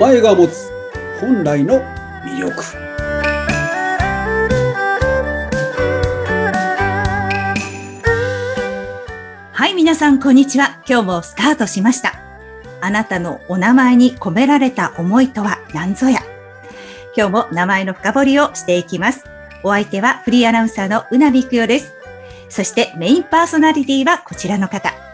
前が持つ本来の魅力はい、皆さん、こんにちは。今日もスタートしました。あなたのお名前に込められた思いとは何ぞや。今日も名前の深掘りをしていきます。お相手はフリーアナウンサーのうなびくよです。そしてメインパーソナリティはこちらの方。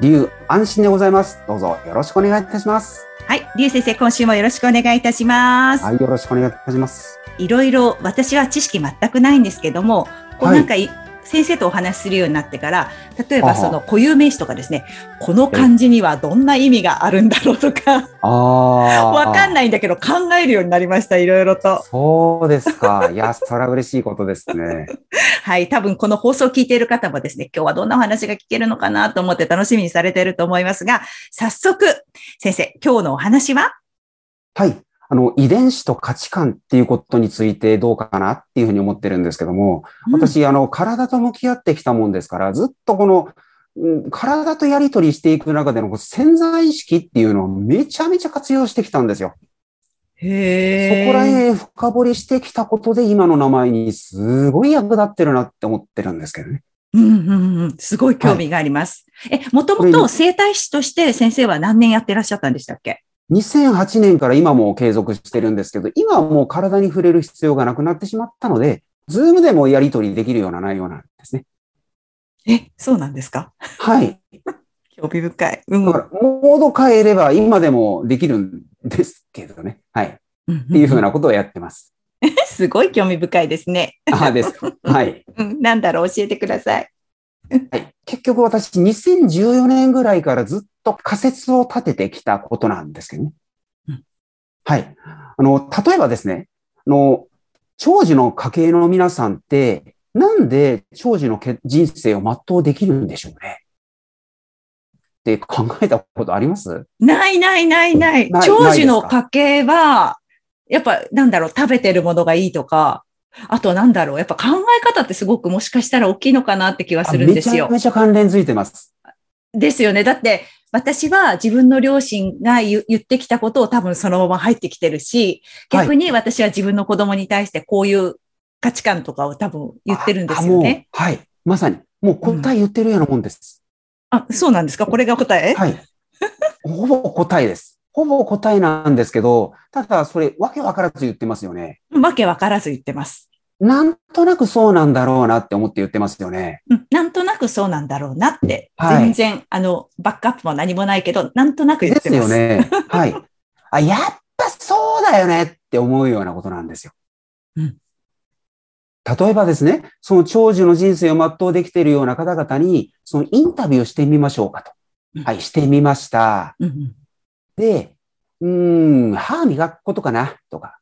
はい。龍安心でございます。どうぞよろしくお願いいたします。はい、りゅう先生、今週もよろしくお願いいたします。はい。よろしくお願いいたします。いろいろ私は知識全くないんですけども、こうはいなんかい、先生とお話しするようになってから、例えばその固有名詞とかですね、この漢字にはどんな意味があるんだろうとか。わかんい。ないんだけど考えるようになりました、いろいろと。そうですか。いや、それは嬉しいことですね。はい、多分この放送を聞いている方もですね、今日はどんなお話が聞けるのかなと思って楽しみにされていると思いますが、早速、先生、今日のお話は？はい。あの、遺伝子と価値観っていうことについてどうかなっていうふうに思ってるんですけども、私、あの、体と向き合ってきたもんですから、ずっとこの、うん体とやりとりしていく中での潜在意識っていうのをめちゃめちゃ活用してきたんですよ。へそこら辺深掘りしてきたことで今の名前にすごい役立ってるなって思ってるんですけどね。うんうんうん、すごい興味があります。え、もともと生体師として先生は何年やってらっしゃったんでしたっけ？2008年から今も継続してるんですけど、今はもう体に触れる必要がなくなってしまったので、ズームでもやり取りできるような内容なんですね。え、そうなんですか？はい。興味深い。うんだから、モード変えれば今でもできるんですけどね。はい。っうんていうふうなことをやってます。すごい興味深いですね。ああ、ですか。はい。うん、なんだろう？教えてください。はい。結局私、2014年ぐらいからずっと仮説を立ててきたことなんですけどね。うんはい。あの、例えばですね、あの、長寿の家系の皆さんって、なんで長寿のけ人生を全うできるんでしょうね？って考えたことあります？ないないないない。長寿の家系は、やっぱなんだろう、食べてるものがいいとか、あとなんだろう、やっぱ考え方ってすごくもしかしたら大きいのかなって気はするんですよあめちゃ。めちゃ関連づいてます。ですよね。だって、私は自分の両親が言言ってきたことを多分そのまま入ってきてるし、逆に私は自分の子供に対してこういう価値観とかを多分言ってるんですよね。はい。まさに。もう答え言ってるようなもんです。あ、そうなんですか？これが答え、はい。ほぼ答えです。ほぼ答えなんですけど、ただそれ、わけわからず言ってますよね。わけわからず言ってます。なんとなくそうなんだろうなって思って言ってますよね。うん、なんとなくそうなんだろうなって、はい全然、あの、バックアップも何もないけど、なんとなく言ですってます。よね。はい。あ、やっぱそうだよねって思うようなことなんですよ。うん例えばですね、その長寿の人生を全うできているような方々に、そのインタビューしてみましょうかと。うんはい、してみました。うんうんで、うーん、歯磨くことかな？とか、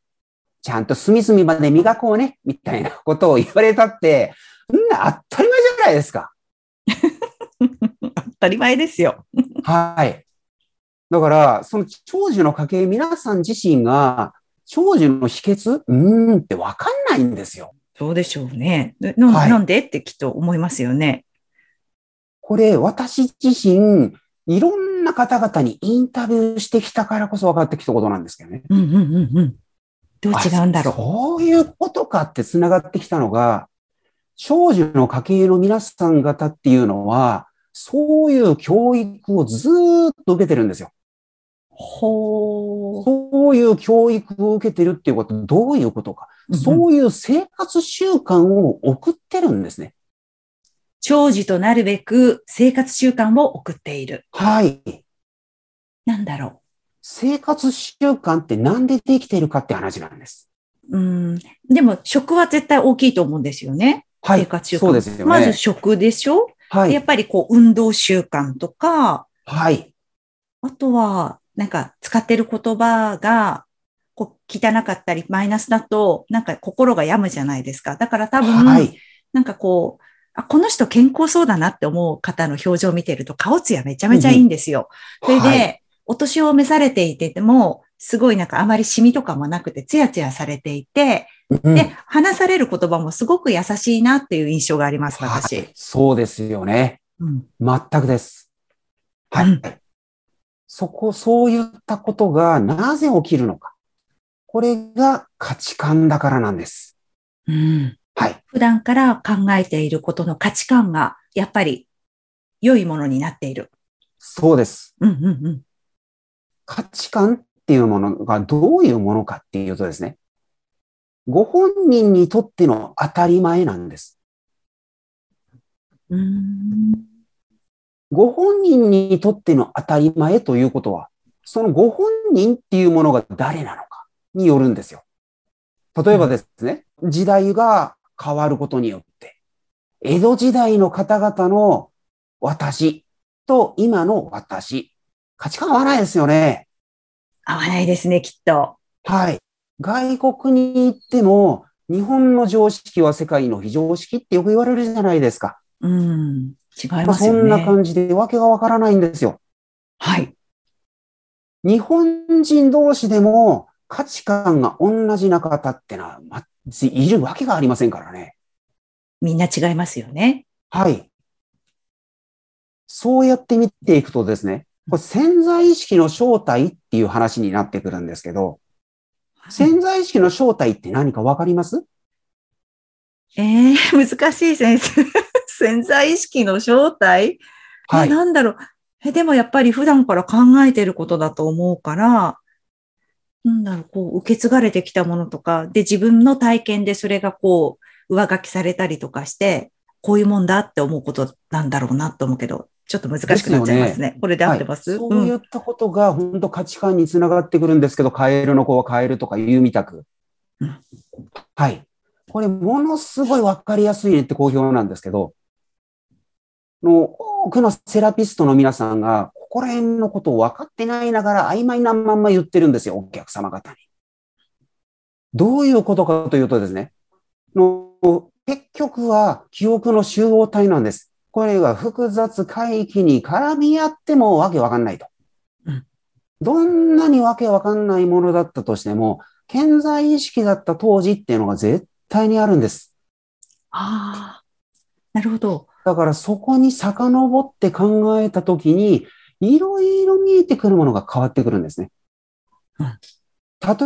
ちゃんと隅々まで磨こうね、みたいなことを言われたって、んな当たり前じゃないですか。当たり前ですよ。はい。だから、その長寿の家系、皆さん自身が、長寿の秘訣？うーんってわかんないんですよ。そうでしょうね。ななはいなんで？ってきっと思いますよね。これ、私自身、いろんな方々にインタビューしてきたからこそ分かってきたことなんですけどね。うんうんうんうん。どう違うんだろあそういうことかって繋がってきたのが、長寿の家系の皆さん方っていうのは、そういう教育をずーっと受けてるんですよ。う。ほう。そういう教育を受けてるっていうことはどういうことか。うんそういう生活習慣を送ってるんですね。長寿となるべく生活習慣を送っている。はい。なんだろ生活習慣ってなんでできているかって話なんです。う。うん。でも食は絶対大きいと思うんですよね。はい。生活習慣。そうですよね。まず食でしょ、はい。やっぱりこう運動習慣とか、はい。あとはなんか使ってる言葉がこう汚かったりマイナスだとなんか心が病むじゃないですか。だから多分、はい。なんかこう、あ、この人健康そうだなって思う方の表情を見てると顔つやめちゃめちゃいいんですよ。それで、はいお年を召されていても、すごいなんかあまりシミとかもなくてツヤツヤされていて、うんで、話される言葉もすごく優しいなっていう印象があります、私。はいそうですよね。うん全くです。はい。うんそこ、そういったことがなぜ起きるのか。これが価値観だからなんです。うん。はい。普段から考えていることの価値観が、やっぱり良いものになっている。そうです。うんうんうん。価値観っていうものがどういうものかっていうとですね、ご本人にとっての当たり前なんです。ご本人にとっての当たり前ということは、そのご本人っていうものが誰なのかによるんですよ。例えばですね、時代が変わることによって、江戸時代の方々の私と今の私、価値観合わないですよね。合わないですね、きっと。はい。外国に行っても、日本の常識は世界の非常識ってよく言われるじゃないですか。うん。違いますよね。そんな感じでわけがわからないんですよ。はい。日本人同士でも価値観が同じな方ってのは、ま、いるわけがありませんからね。みんな違いますよね。はい。そうやって見ていくとですね、これ潜在意識の正体っていう話になってくるんですけど、潜在意識の正体って何かわかります？ええ 難しい先生。潜在意識の正体？はい。えなんだろう。え、でもやっぱり普段から考えてることだと思うから、なんだろう、こう、受け継がれてきたものとか、で、自分の体験でそれがこう、上書きされたりとかして、こういうもんだって思うことなんだろうなと思うけど、ちょっと難しくなっちゃいますね。これで合ってます、はいそういったことが本当価値観につながってくるんですけど、カエルの子はカエルとか言うみたく。うんはい。これものすごいわかりやすいねって好評なんですけど、の多くのセラピストの皆さんが、ここら辺のことを分かってないながら曖昧なまんま言ってるんですよ、お客様方に。どういうことかというとですね、の結局は記憶の集合体なんです。これが複雑回域に絡み合ってもわけわかんないとうん。どんなにわけわかんないものだったとしても、健在意識だった当時っていうのが絶対にあるんです。ああ、なるほど。だからそこに遡って考えたときに、いろいろ見えてくるものが変わってくるんですね。うん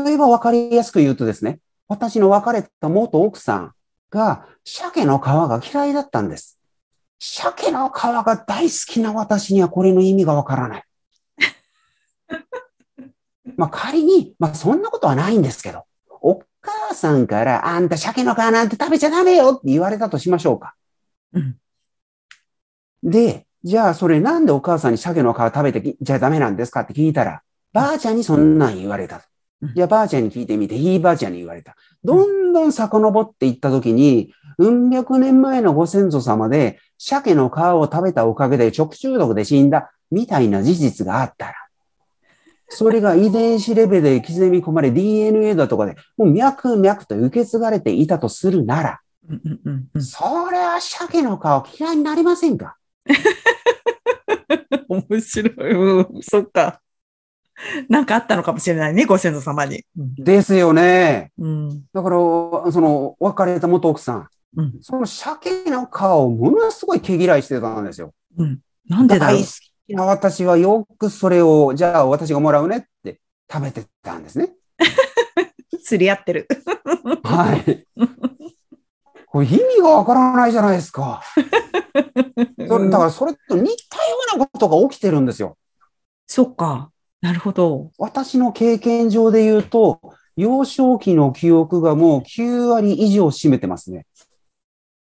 例えばわかりやすく言うとですね、私の別れた元奥さんが鮭の皮が嫌いだったんです。鮭の皮が大好きな私にはこれの意味がわからない。まあ仮に、まあそんなことはないんですけど、お母さんからあんた鮭の皮なんて食べちゃダメよって言われたとしましょうか。うん。で、じゃあそれなんでお母さんに鮭の皮食べてきじゃダメなんですかって聞いたら、ばあちゃんにそんなん言われた。じゃあばあちゃんに聞いてみて、いいばあちゃんに言われた。どんどん遡っていったときに、うん百年前のご先祖様で、鮭の皮を食べたおかげで食中毒で死んだ、みたいな事実があったら、それが遺伝子レベルで刻み込まれ DNA だとかで、もう脈々と受け継がれていたとするなら、それは鮭の皮嫌いになりませんか？面白い。うん、そっか。なんかあったのかもしれないね、ご先祖様に。ですよね。うん。だから、その、別れた元奥さん、うん。その鮭の皮をものすごい毛嫌いしてたんですよ。うん。なんでだろう大好。きな私はよくそれを、じゃあ私がもらうねって食べてたんですね。釣り合ってる。はい。これ意味がわからないじゃないですか。それだからそれと似たようなことが起きてるんですよ。そっか。なるほど。私の経験上で言うと、幼少期の記憶がもう9割以上占めてますね。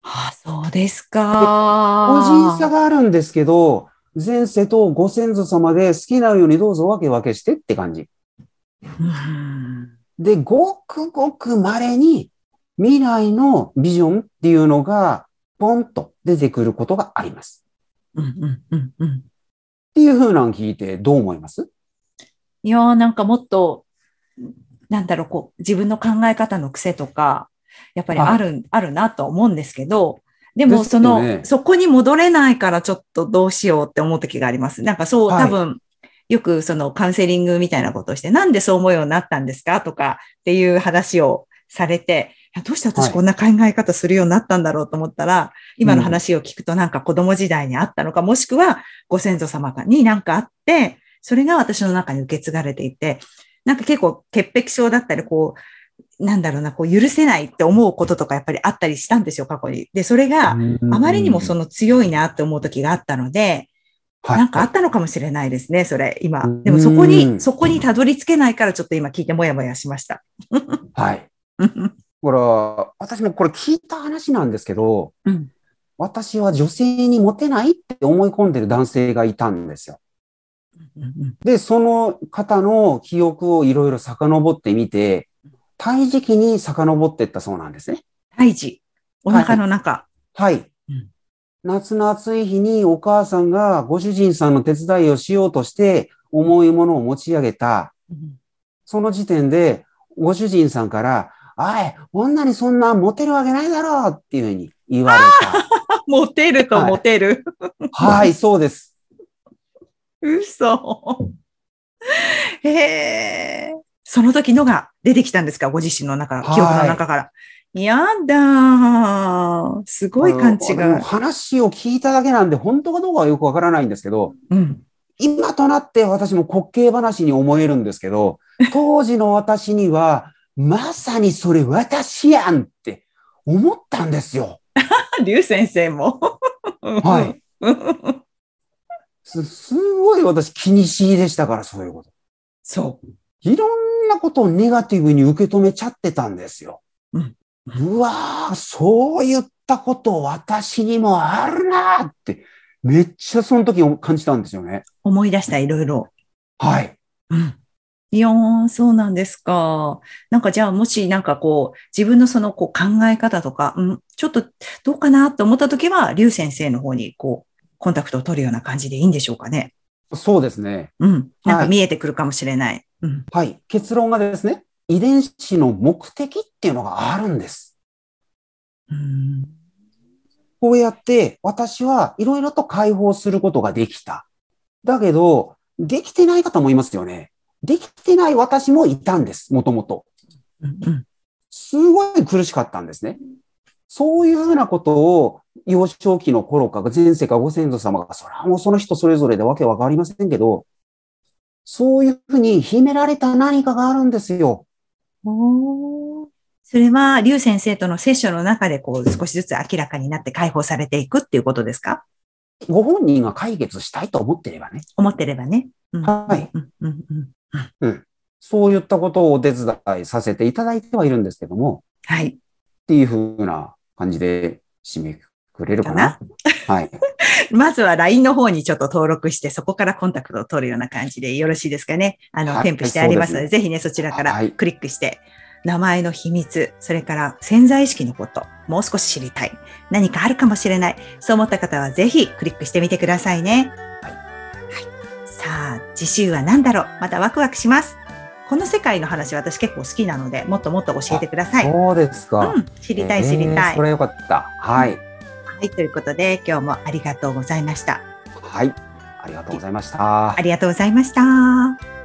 ああ、そうです個か。人差があるんですけど、前世とご先祖様で好きなようにどうぞ分け分けしてって感じ。うん。で、ごくごく稀に未来のビジョンっていうのがポンと出てくることがあります。うんうんうんうん。っていう風なの聞いてどう思います？いやーなんかもっと、なんだろう、こう、自分の考え方の癖とか、やっぱりある、あるなと思うんですけど、でも、その、ね。そこに戻れないからちょっとどうしようって思う時があります。なんかそう、はい。多分、よくそのカウンセリングみたいなことをして、なんでそう思うようになったんですかとかっていう話をされて、どうしてはい。私こんな考え方するようになったんだろうと思ったら、今の話を聞くとなんか子供時代にあったのか、もしくはご先祖様になんかあって、それが私の中に受け継がれていて、なんか結構潔癖症だったり、こう、なんだろうな、こう許せないって思うこととかやっぱりあったりしたんですよ、過去に。で、それがあまりにもその強いなって思う時があったので、はいなんかあったのかもしれないですね、それ、今。でもそこうに、んそこにたどり着けないからちょっと今聞いてもやもやしました。はい。これは、私もこれ聞いた話なんですけど、うん私は女性にモテないって思い込んでる男性がいたんですよ。で、その方の記憶をいろいろ遡ってみて、胎児期に遡っていったそうなんですね。胎児、お腹の中。はい。うん夏の暑い日にお母さんがご主人さんの手伝いをしようとして重いものを持ち上げた。その時点でご主人さんから、あい、女にそんなモテるわけないだろうっていうふうに言われ モテるとはいモテる。た。はい、そうです。嘘。へえ。その時のが出てきたんですか？ご自身の中、はい記憶の中から。やだー。すごい勘違い。話を聞いただけなんで、本当かどうかはよくわからないんですけど、うん。今となって私も滑稽話に思えるんですけど、当時の私には、まさにそれ私やんって思ったんですよ。竜先生も。はい。す、すごい私気にしいでしたから、そういうこと。そう。いろんなことをネガティブに受け止めちゃってたんですよ。うんうわー、そういったこと私にもあるなーって、めっちゃその時感じたんですよね。思い出した、いろいろ。はい。うん。いやー、そうなんですか。なんかじゃあ、もしなんかこう、自分のそのこう考え方とか、うん、ちょっとどうかなって思った時は、竜先生の方にこう、コンタクトを取るような感じでいいんでしょうかね。そうですね。うん。なんはいか見えてくるかもしれない。うん。はい。結論がですね、遺伝子の目的っていうのがあるんです。うん。こうやって私はいろいろと解放することができた。だけど、できてない方もいますよね。できてない私もいたんです、もともと。すごい苦しかったんですね。そういうふうなことを幼少期の頃か、前世かご先祖様が、それはもうその人それぞれでわけわかりませんけど、そういうふうに秘められた何かがあるんですよ。おーそれは、竜先生とのセッションの中で、こう、少しずつ明らかになって解放されていくっていうことですか？ご本人が解決したいと思ってればね。思ってればね。うんはい。うんうんうん。そういったことをお手伝いさせていただいてはいるんですけども、はい。っていうふうな感じで締めくれるかな？はい。まずは LINE の方にちょっと登録して、そこからコンタクトを取るような感じでよろしいですかね？あの、はい添付してありますので、ぜひね、そちらからはいクリックして、名前の秘密、それから潜在意識のこと、もう少し知りたい。何かあるかもしれない。そう思った方はぜひクリックしてみてくださいね。はいはいさあ、次週は何だろう？またワクワクします。この世界の話私結構好きなので、もっともっと教えてください。そうですか。うん、知りたい知りたい。えーそれはよかった。はい。はい、ということで今日もありがとうございました。はい。ありがとうございましたあ。りがとうございました。